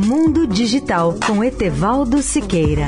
Mundo Digital com Etevaldo Siqueira.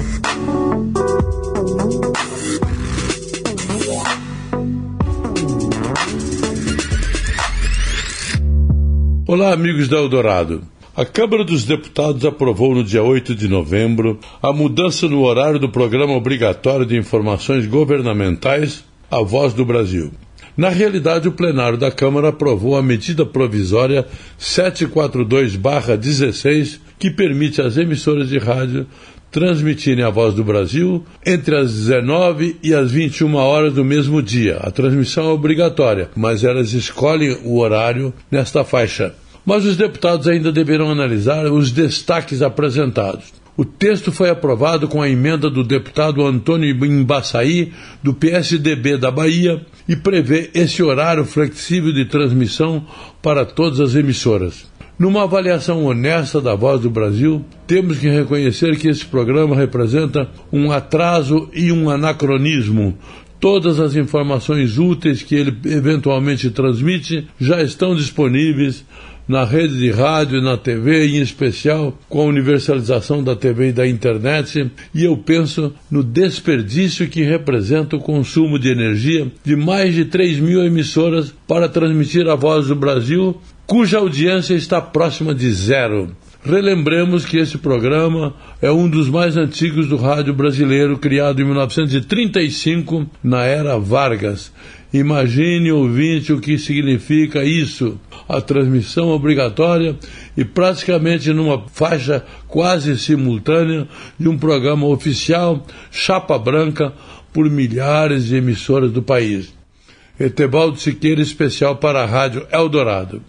Olá, amigos da Eldorado. A Câmara dos Deputados aprovou no dia 8 de novembro a mudança no horário do programa obrigatório de informações governamentais A Voz do Brasil. Na realidade, o plenário da Câmara aprovou a medida provisória 742-16, que permite às emissoras de rádio transmitirem a Voz do Brasil entre as 19 e as 21 horas do mesmo dia. A transmissão é obrigatória, mas elas escolhem o horário nesta faixa. Mas os deputados ainda deverão analisar os destaques apresentados. O texto foi aprovado com a emenda do deputado Antônio Embaçaí, do PSDB da Bahia, e prevê esse horário flexível de transmissão para todas as emissoras. Numa avaliação honesta da Voz do Brasil, temos que reconhecer que esse programa representa um atraso e um anacronismo. Todas as informações úteis que ele eventualmente transmite já estão disponíveis na rede de rádio e na TV, em especial com a universalização da TV e da internet, e eu penso no desperdício que representa o consumo de energia de mais de 3 mil emissoras para transmitir a voz do Brasil, cuja audiência está próxima de zero. Relembremos que esse programa é um dos mais antigos do rádio brasileiro, criado em 1935, na era Vargas. Imagine, ouvinte, o que significa isso. A transmissão obrigatória e praticamente numa faixa quase simultânea de um programa oficial, chapa branca, por milhares de emissoras do país. Etevaldo Siqueira, especial para a Rádio Eldorado.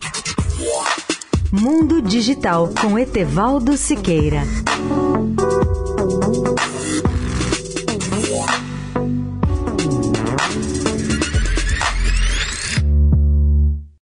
Mundo Digital com Etevaldo Siqueira.